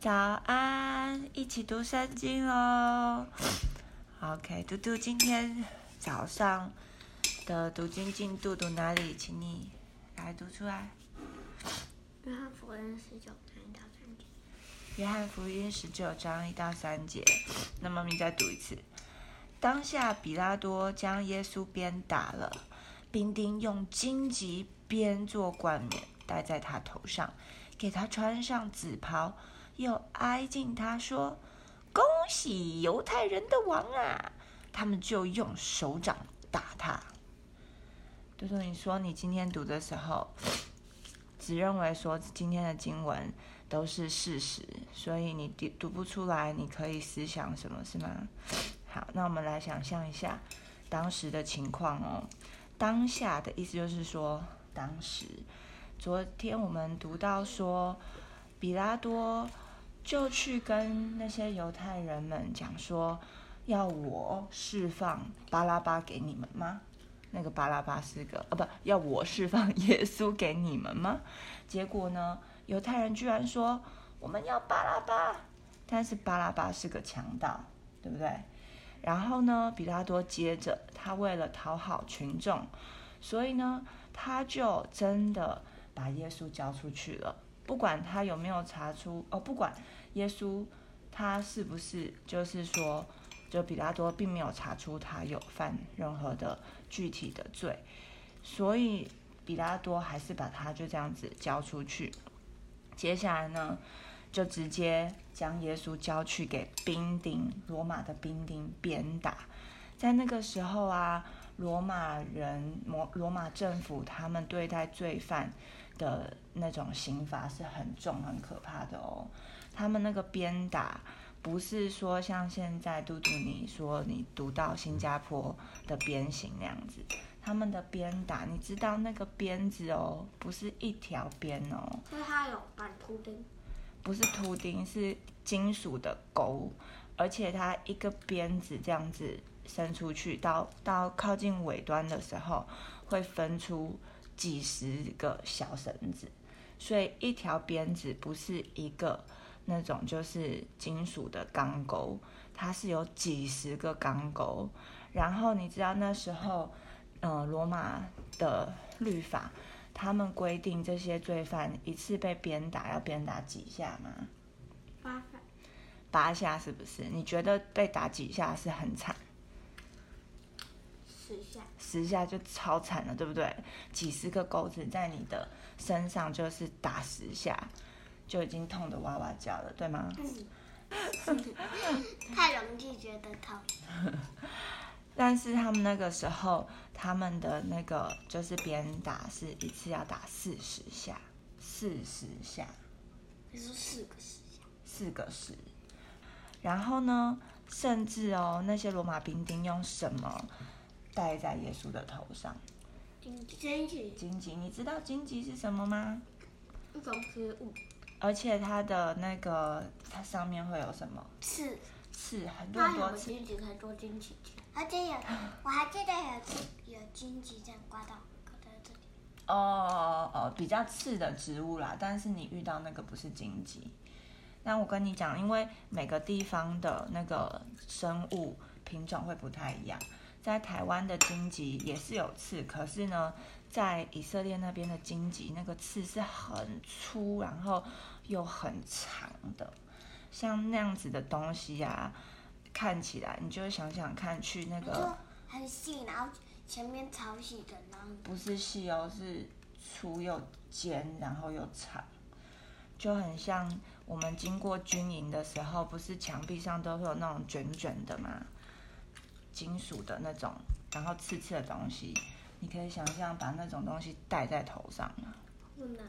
早安，一起读圣经喽。OK，嘟嘟今天早上的读经进度读哪里？请你来读出来。约翰福音十九章一到三节。约翰福音十九章一到三节。那么你再读一次。当下比拉多将耶稣鞭打了，兵丁用荆棘编做冠冕戴在他头上，给他穿上紫袍，又挨近他说：“恭喜犹太人的王啊！”他们就用手掌打他。嘟嘟，你说你今天读的时候，只认为说今天的经文都是事实，所以你读读不出来，你可以思想什么是吗？好，那我们来想象一下当时的情况哦。当下的意思就是说，当时昨天我们读到说，比拉多就去跟那些犹太人们讲说，要我释放巴拉巴给你们吗？那个巴拉巴是个啊，不要我释放耶稣给你们吗？结果呢，犹太人居然说我们要巴拉巴，但是巴拉巴是个强盗，对不对？然后呢，比拉多接着，他为了讨好群众，所以呢，他就真的把耶稣交出去了。不管他有没有查出哦，不管耶稣他是不是，就是说，就比拉多并没有查出他有犯任何的具体的罪，所以比拉多还是把他就这样子交出去。接下来呢？就直接将耶稣交去给兵丁，罗马的兵丁鞭打。在那个时候啊，罗马人、罗罗马政府他们对待罪犯的那种刑罚是很重、很可怕的哦。他们那个鞭打不是说像现在嘟嘟你说你读到新加坡的鞭刑那样子，他们的鞭打，你知道那个鞭子哦，不是一条鞭哦，所以它有板秃钉。不是秃钉，是金属的钩，而且它一个鞭子这样子伸出去，到到靠近尾端的时候，会分出几十个小绳子，所以一条鞭子不是一个那种就是金属的钢钩，它是有几十个钢钩。然后你知道那时候，嗯，罗马的律法。他们规定这些罪犯一次被鞭打要鞭打几下吗？八下。八下是不是？你觉得被打几下是很惨？十下。十下就超惨了，对不对？几十个钩子在你的身上，就是打十下，就已经痛得哇哇叫了，对吗？太容易觉得痛。但是他们那个时候，他们的那个就是别人打是一次要打四十下，四十下。你说四个十下？四个十。然后呢，甚至哦，那些罗马兵丁用什么戴在耶稣的头上？荆棘。荆棘，你知道荆棘是什么吗？一种植物。而且它的那个，它上面会有什么？刺。刺，很多很多刺。荆棘可以做荆棘而且有，我还记得有有荆棘这样刮到刮到这里。哦哦哦，比较刺的植物啦，但是你遇到那个不是荆棘。那我跟你讲，因为每个地方的那个生物品种会不太一样，在台湾的荆棘也是有刺，可是呢，在以色列那边的荆棘那个刺是很粗，然后又很长的，像那样子的东西呀。看起来，你就想想看，去那个很细，然后前面超细的，然后不是细哦，是粗又尖，然后又长，就很像我们经过军营的时候，不是墙壁上都会有那种卷卷的吗？金属的那种，然后刺刺的东西，你可以想象把那种东西戴在头上吗？不能，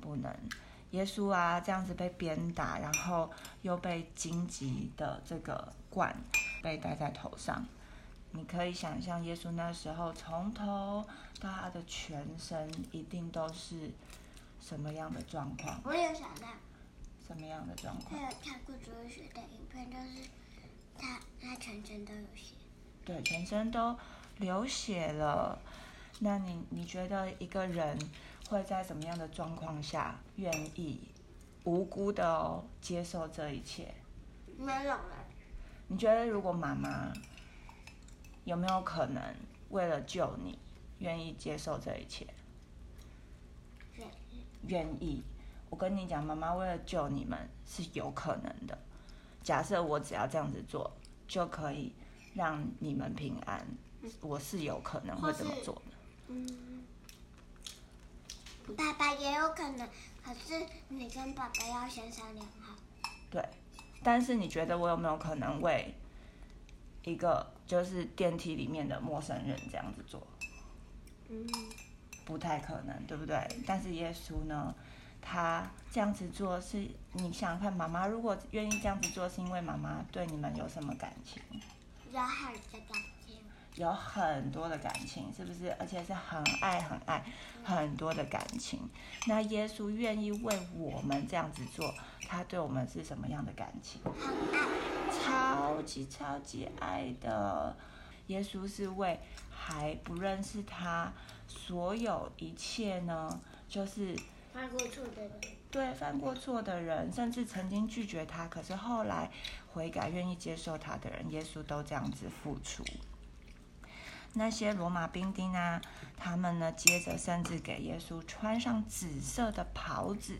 不能。耶稣啊，这样子被鞭打，然后又被荆棘的这个冠被戴在头上，你可以想象耶稣那时候从头到他的全身一定都是什么样的状况？我有想到什么样的状况？他有看过主日学的影片，就是他他全身都有血，对，全身都流血了。那你你觉得一个人？会在什么样的状况下愿意无辜的哦，接受这一切。没有了。你觉得如果妈妈有没有可能为了救你，愿意接受这一切？愿愿意。我跟你讲，妈妈为了救你们是有可能的。假设我只要这样子做，就可以让你们平安，我是有可能会这么做的。嗯，爸爸也有可能，可是你跟爸爸要先商量好。对，但是你觉得我有没有可能为一个就是电梯里面的陌生人这样子做？嗯，不太可能，对不对？但是耶稣呢，他这样子做是，你想想看，妈妈如果愿意这样子做，是因为妈妈对你们有什么感情？有很多感情。有很多的感情，是不是？而且是很爱、很爱、很多的感情。那耶稣愿意为我们这样子做，他对我们是什么样的感情？很爱。超级超级爱的。耶稣是为还不认识他，所有一切呢，就是犯过错的人。对犯过错的人，甚至曾经拒绝他，可是后来悔改、愿意接受他的人，耶稣都这样子付出。那些罗马兵丁啊，他们呢，接着甚至给耶稣穿上紫色的袍子，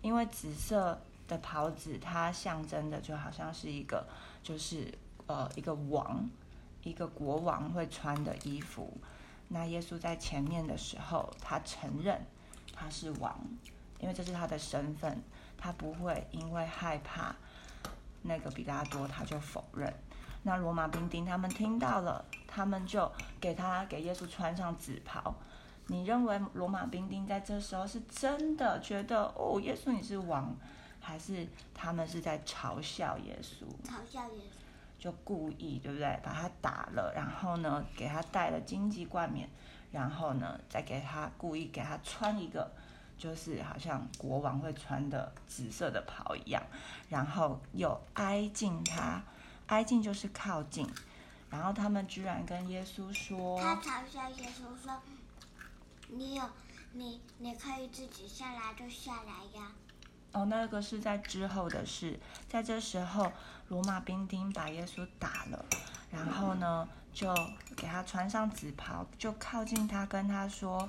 因为紫色的袍子它象征的就好像是一个，就是呃一个王，一个国王会穿的衣服。那耶稣在前面的时候，他承认他是王，因为这是他的身份，他不会因为害怕那个比拉多，他就否认。那罗马兵丁他们听到了，他们就给他给耶稣穿上紫袍。你认为罗马兵丁在这时候是真的觉得哦，耶稣你是王，还是他们是在嘲笑耶稣？嘲笑耶稣。就故意对不对？把他打了，然后呢，给他戴了荆棘冠冕，然后呢，再给他故意给他穿一个，就是好像国王会穿的紫色的袍一样，然后又挨近他。挨近就是靠近，然后他们居然跟耶稣说：“他嘲笑耶稣说，你有你你可以自己下来就下来呀。”哦，那个是在之后的事，在这时候，罗马兵丁把耶稣打了，然后呢，就给他穿上紫袍，就靠近他，跟他说：“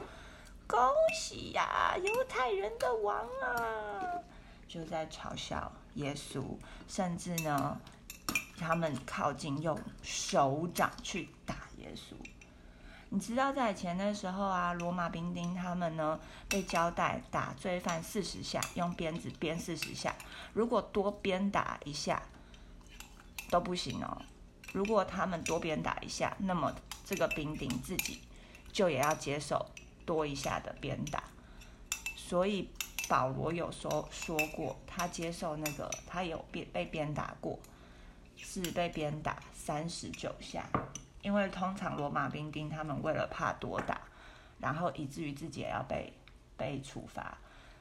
恭喜呀，犹太人的王啊！”就在嘲笑耶稣，甚至呢。他们靠近，用手掌去打耶稣。你知道，在以前的时候啊，罗马兵丁他们呢被交代打罪犯四十下，用鞭子鞭四十下。如果多鞭打一下都不行哦。如果他们多鞭打一下，那么这个兵丁自己就也要接受多一下的鞭打。所以保罗有说说过，他接受那个他有鞭被鞭打过。是被鞭打三十九下，因为通常罗马兵丁他们为了怕多打，然后以至于自己也要被被处罚，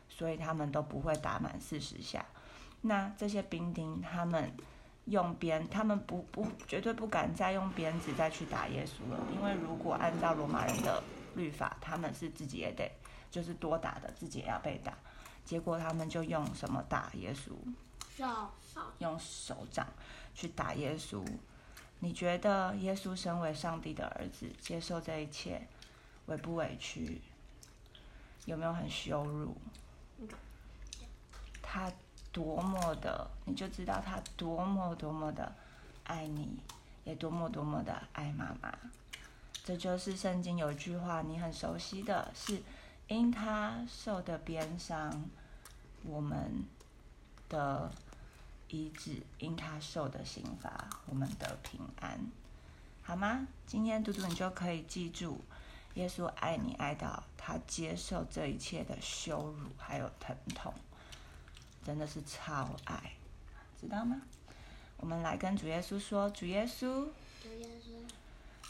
所以他们都不会打满四十下。那这些兵丁他们用鞭，他们不不绝对不敢再用鞭子再去打耶稣了，因为如果按照罗马人的律法，他们是自己也得就是多打的，自己也要被打。结果他们就用什么打耶稣？手手用手掌。去打耶稣，你觉得耶稣身为上帝的儿子，接受这一切，委不委屈？有没有很羞辱？他多么的，你就知道他多么多么的爱你，也多么多么的爱妈妈。这就是圣经有一句话，你很熟悉的是：因他受的鞭伤，我们的。医治因他受的刑罚，我们的平安，好吗？今天嘟嘟你就可以记住，耶稣爱你爱到他接受这一切的羞辱还有疼痛，真的是超爱，知道吗？我们来跟主耶稣说，主耶稣，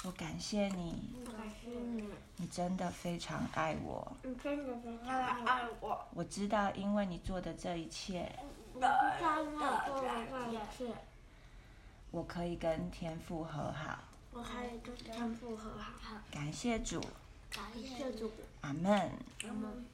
我感谢你，感谢你，你真的非常爱我，你真的非常爱我，我知道因为你做的这一切。我可以跟天父和好。我可以跟天父和好。感谢主。感谢主。阿门。阿门。